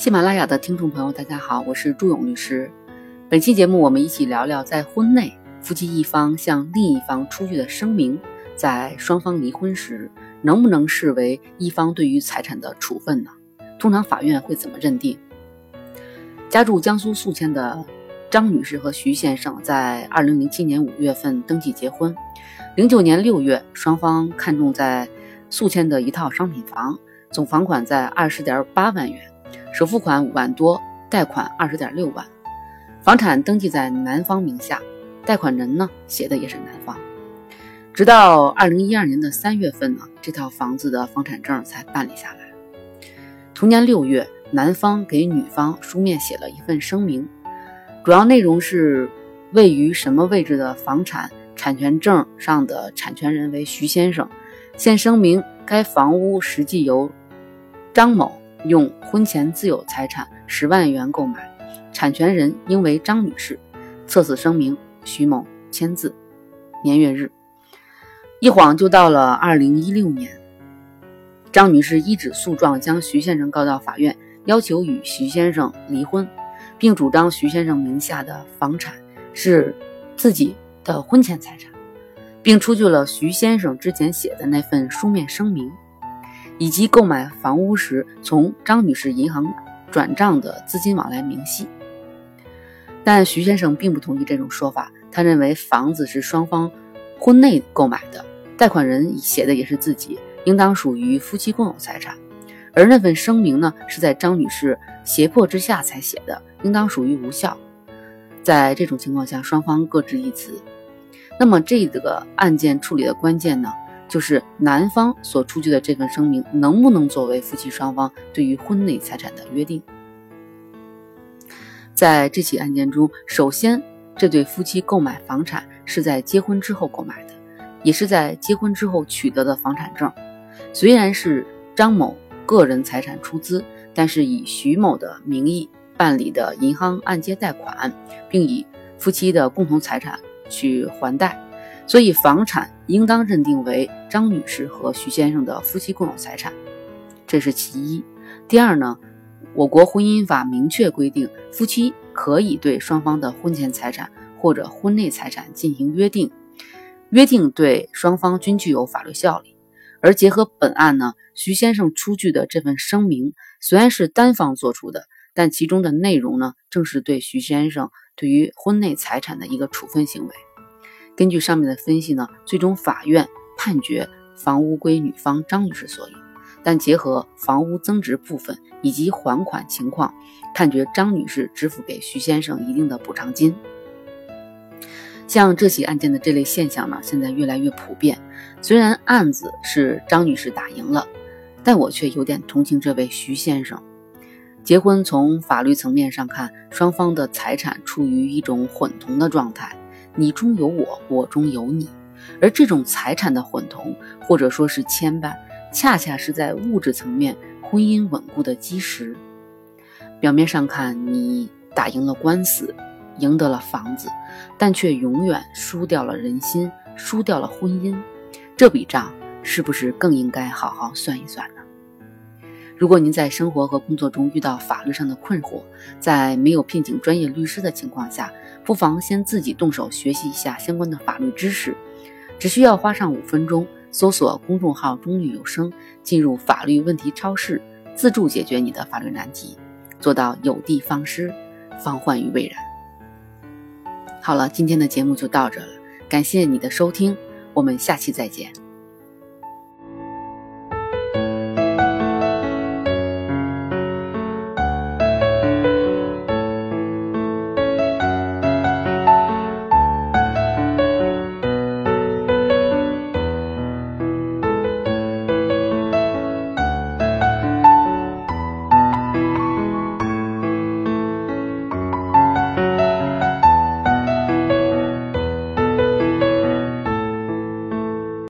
喜马拉雅的听众朋友，大家好，我是朱勇律师。本期节目，我们一起聊聊，在婚内夫妻一方向另一方出具的声明，在双方离婚时，能不能视为一方对于财产的处分呢？通常法院会怎么认定？家住江苏宿迁的张女士和徐先生在二零零七年五月份登记结婚，零九年六月，双方看中在宿迁的一套商品房，总房款在二十点八万元，首付款五万多，贷款二十点六万。房产登记在男方名下，贷款人呢写的也是男方。直到二零一二年的三月份呢，这套房子的房产证才办理下来。同年六月，男方给女方书面写了一份声明，主要内容是位于什么位置的房产产权证上的产权人为徐先生，现声明该房屋实际由张某用婚前自有财产十万元购买。产权人应为张女士，测此声明，徐某签字，年月日。一晃就到了二零一六年，张女士一纸诉状将徐先生告到法院，要求与徐先生离婚，并主张徐先生名下的房产是自己的婚前财产，并出具了徐先生之前写的那份书面声明，以及购买房屋时从张女士银行转账的资金往来明细。但徐先生并不同意这种说法，他认为房子是双方婚内购买的，贷款人写的也是自己，应当属于夫妻共有财产。而那份声明呢，是在张女士胁迫之下才写的，应当属于无效。在这种情况下，双方各执一词。那么这个案件处理的关键呢，就是男方所出具的这份声明能不能作为夫妻双方对于婚内财产的约定。在这起案件中，首先，这对夫妻购买房产是在结婚之后购买的，也是在结婚之后取得的房产证。虽然是张某个人财产出资，但是以徐某的名义办理的银行按揭贷款，并以夫妻的共同财产去还贷，所以房产应当认定为张女士和徐先生的夫妻共有财产，这是其一。第二呢？我国婚姻法明确规定，夫妻可以对双方的婚前财产或者婚内财产进行约定，约定对双方均具有法律效力。而结合本案呢，徐先生出具的这份声明虽然是单方作出的，但其中的内容呢，正是对徐先生对于婚内财产的一个处分行为。根据上面的分析呢，最终法院判决房屋归女方张女士所有。但结合房屋增值部分以及还款情况，判决张女士支付给徐先生一定的补偿金。像这起案件的这类现象呢，现在越来越普遍。虽然案子是张女士打赢了，但我却有点同情这位徐先生。结婚从法律层面上看，双方的财产处于一种混同的状态，你中有我，我中有你，而这种财产的混同，或者说是牵绊。恰恰是在物质层面婚姻稳固的基石。表面上看，你打赢了官司，赢得了房子，但却永远输掉了人心，输掉了婚姻。这笔账是不是更应该好好算一算呢？如果您在生活和工作中遇到法律上的困惑，在没有聘请专业律师的情况下，不妨先自己动手学习一下相关的法律知识，只需要花上五分钟。搜索公众号“中律有声”，进入法律问题超市，自助解决你的法律难题，做到有的放矢，防患于未然。好了，今天的节目就到这了，感谢你的收听，我们下期再见。